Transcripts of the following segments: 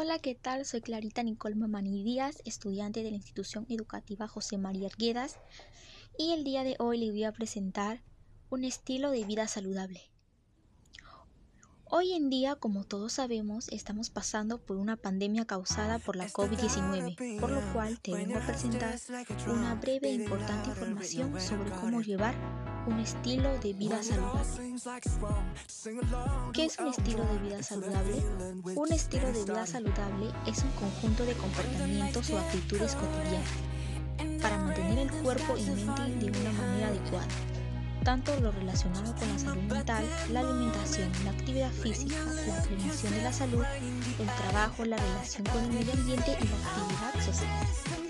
Hola, ¿qué tal? Soy Clarita Nicole Mamani Díaz, estudiante de la institución educativa José María Arguedas, y el día de hoy le voy a presentar un estilo de vida saludable. Hoy en día, como todos sabemos, estamos pasando por una pandemia causada por la COVID-19, por lo cual te vengo a presentar una breve e importante información sobre cómo llevar un estilo de vida saludable. ¿Qué es un estilo de vida saludable? Un estilo de vida saludable es un conjunto de comportamientos o actitudes cotidianas para mantener el cuerpo y mente de una manera adecuada tanto lo relacionado con la salud mental, la alimentación, la actividad física, la prevención de la salud, el trabajo, la relación con el medio ambiente y la actividad social.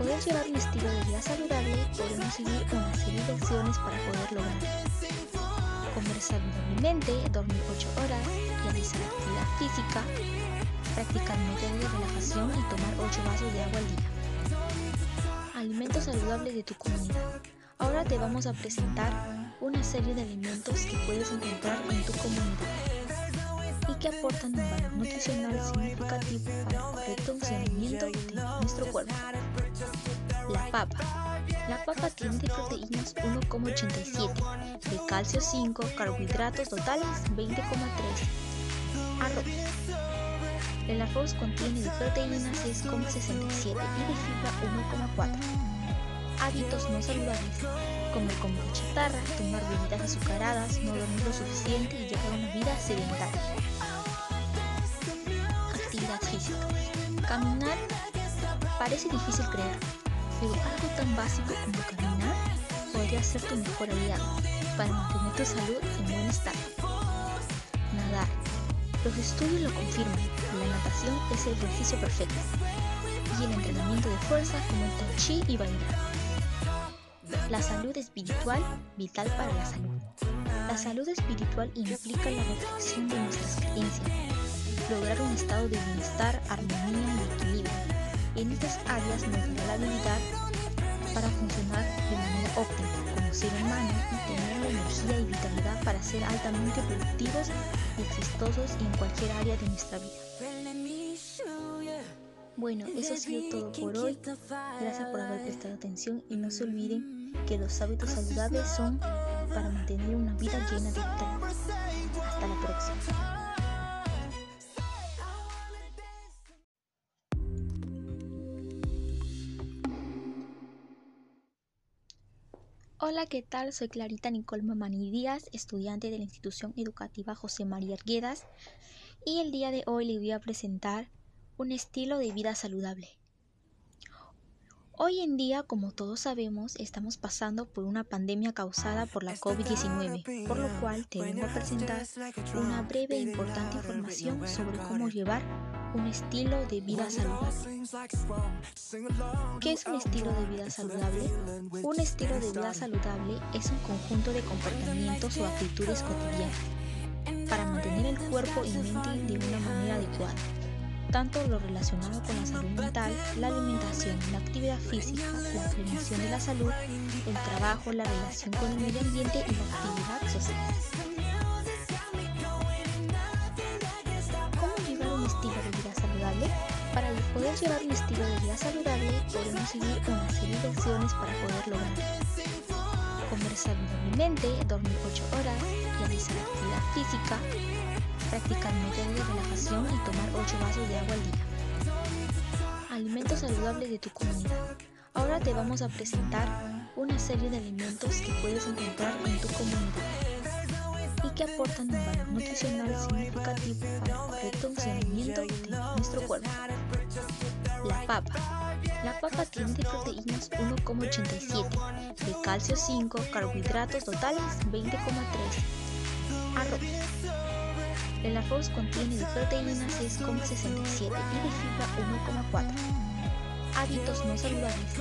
Poder llevar un estilo de vida saludable podemos seguir una serie de acciones para poder lograrlo. Comer saludablemente, dormir 8 horas, realizar actividad física, practicar métodos de relajación y tomar 8 vasos de agua al día. Alimentos saludables de tu comunidad. Ahora te vamos a presentar una serie de alimentos que puedes encontrar en tu comunidad y que aportan un valor nutricional significativo para el correcto funcionamiento de nuestro cuerpo. Papa. La papa tiene de proteínas 1,87, de calcio 5, carbohidratos totales 20,3. Arroz. El arroz contiene de proteínas 6,67 y de fibra 1,4. Hábitos no saludables, comer comida chatarra, tomar bebidas azucaradas, no dormir lo suficiente y llevar una vida sedentaria. Actividad física. Caminar parece difícil creer, pero algo tan básico como caminar podría ser tu mejor aliado para mantener tu salud en buen estado. Nadar los estudios lo confirman, la natación es el ejercicio perfecto y el entrenamiento de fuerza como el tai chi y bailar. La salud espiritual, vital para la salud. La salud espiritual implica la reflexión de nuestras creencias, lograr un estado de bienestar, armonía y equilibrio. En estas áreas nos da la habilidad para funcionar de manera óptima como ser humano y tener la energía y vitalidad para ser altamente productivos y exitosos en cualquier área de nuestra vida. Bueno, eso ha sido todo por hoy. Gracias por haber prestado atención y no se olviden que los hábitos saludables son para mantener una vida llena de vitalidad. Hasta la próxima. Hola, ¿qué tal? Soy Clarita Nicole Mamani Díaz, estudiante de la institución educativa José María Arguedas, y el día de hoy le voy a presentar un estilo de vida saludable. Hoy en día, como todos sabemos, estamos pasando por una pandemia causada por la COVID-19, por lo cual te vengo a presentar una breve e importante información sobre cómo llevar un estilo de vida saludable. ¿Qué es un estilo de vida saludable? Un estilo de vida saludable es un conjunto de comportamientos o actitudes cotidianas para mantener el cuerpo y mente de una manera adecuada tanto lo relacionado con la salud mental, la alimentación, la actividad física, la prevención de la salud, el trabajo, la relación con el medio ambiente y la actividad social. Poder llevar un estilo de vida saludable podemos seguir una serie de acciones para poder lograrlo. Comer saludablemente, dormir 8 horas, realizar actividad física, practicar métodos de relajación y tomar 8 vasos de agua al día. Alimentos saludables de tu comunidad. Ahora te vamos a presentar una serie de alimentos que puedes encontrar en tu comunidad y que aportan un valor nutricional significativo para el correcto funcionamiento de nuestro cuerpo. Papa. La papa tiene de proteínas 1,87, de calcio 5, carbohidratos totales 20,3. Arroz. El arroz contiene de proteínas 6,67 y de fibra 1,4. Hábitos no saludables,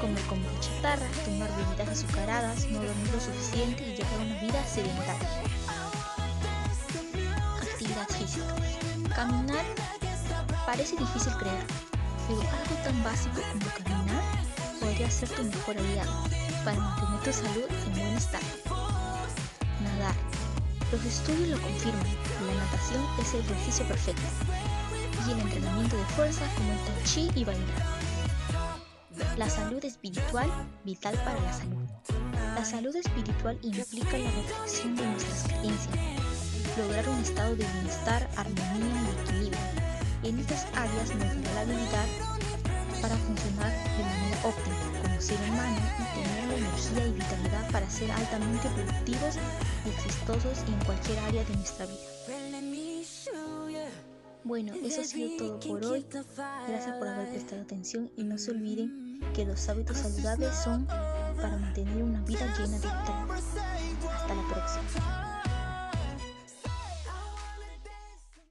comer comida chatarra, tomar bebidas azucaradas, no dormir lo suficiente y llevar una vida sedentaria. Actividad física. Caminar parece difícil creer, pero algo tan básico como caminar podría ser tu mejor aliado para mantener tu salud en buen estado. nadar. Los estudios lo confirman, la natación es el ejercicio perfecto y el entrenamiento de fuerza como el tai chi y bailar. La salud espiritual, vital para la salud. La salud espiritual implica la reflexión de nuestras creencias, lograr un estado de bienestar, armonía y equilibrio. En estas áreas nos dará la habilidad para funcionar de manera óptima como ser humano y tener la energía y vitalidad para ser altamente productivos y exitosos en cualquier área de nuestra vida. Bueno, eso ha sido todo por hoy. Gracias por haber prestado atención y no se olviden que los hábitos saludables son para mantener una vida llena de vitalidad. Hasta la próxima.